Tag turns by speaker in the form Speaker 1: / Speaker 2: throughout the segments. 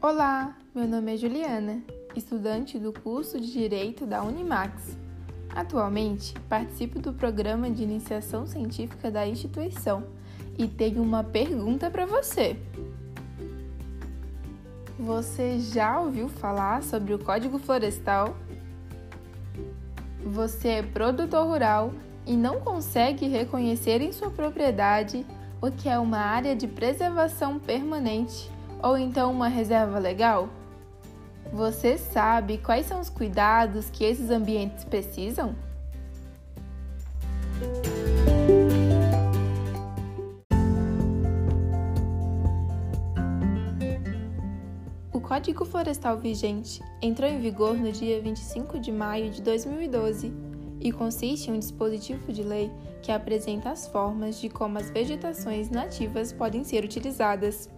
Speaker 1: Olá, meu nome é Juliana, estudante do curso de Direito da Unimax. Atualmente, participo do programa de iniciação científica da instituição e tenho uma pergunta para você. Você já ouviu falar sobre o Código Florestal? Você é produtor rural e não consegue reconhecer em sua propriedade o que é uma área de preservação permanente ou então uma reserva legal? Você sabe quais são os cuidados que esses ambientes precisam? O Código Florestal vigente entrou em vigor no dia 25 de maio de 2012 e consiste em um dispositivo de lei que apresenta as formas de como as vegetações nativas podem ser utilizadas.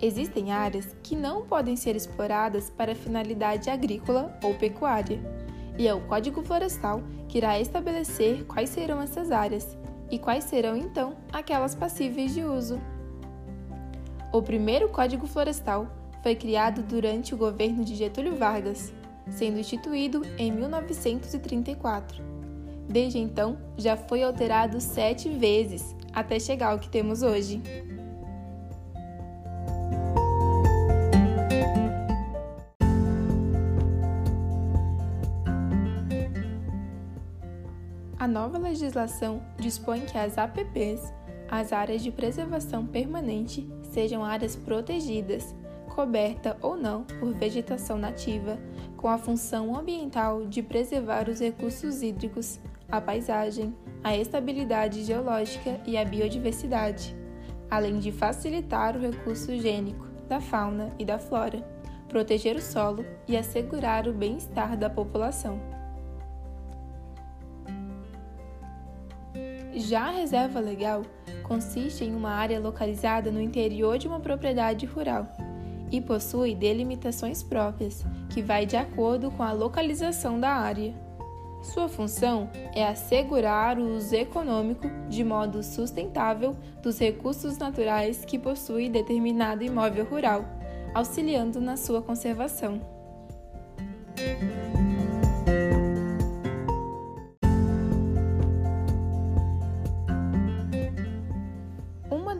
Speaker 1: Existem áreas que não podem ser exploradas para finalidade agrícola ou pecuária, e é o Código Florestal que irá estabelecer quais serão essas áreas e quais serão então aquelas passíveis de uso. O primeiro Código Florestal foi criado durante o governo de Getúlio Vargas, sendo instituído em 1934. Desde então, já foi alterado sete vezes, até chegar ao que temos hoje. A nova legislação dispõe que as APPs, as áreas de preservação permanente, sejam áreas protegidas coberta ou não por vegetação nativa, com a função ambiental de preservar os recursos hídricos, a paisagem, a estabilidade geológica e a biodiversidade, além de facilitar o recurso gênico da fauna e da flora, proteger o solo e assegurar o bem-estar da população. Já a reserva legal consiste em uma área localizada no interior de uma propriedade rural e possui delimitações próprias, que vai de acordo com a localização da área. Sua função é assegurar o uso econômico de modo sustentável dos recursos naturais que possui determinado imóvel rural, auxiliando na sua conservação.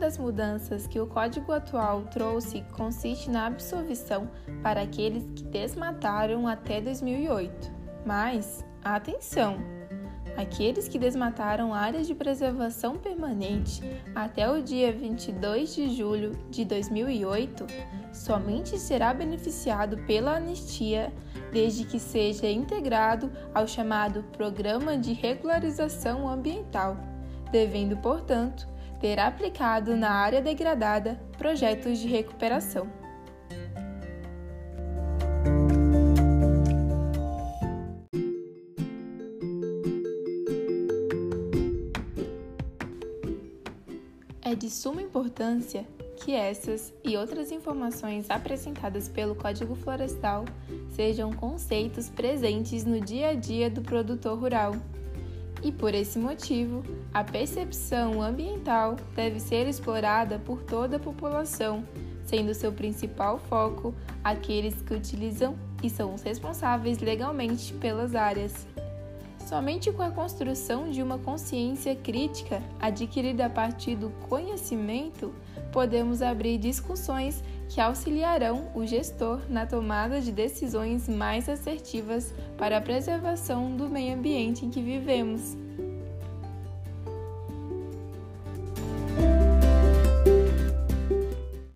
Speaker 1: Das mudanças que o código atual trouxe consiste na absolvição para aqueles que desmataram até 2008. Mas, atenção! Aqueles que desmataram áreas de preservação permanente até o dia 22 de julho de 2008 somente será beneficiado pela anistia desde que seja integrado ao chamado Programa de Regularização Ambiental, devendo, portanto, ter aplicado na área degradada projetos de recuperação. É de suma importância que essas e outras informações apresentadas pelo Código Florestal sejam conceitos presentes no dia a dia do produtor rural e por esse motivo, a percepção ambiental deve ser explorada por toda a população, sendo seu principal foco aqueles que utilizam e são os responsáveis legalmente pelas áreas. Somente com a construção de uma consciência crítica adquirida a partir do conhecimento, podemos abrir discussões que auxiliarão o gestor na tomada de decisões mais assertivas para a preservação do meio ambiente em que vivemos.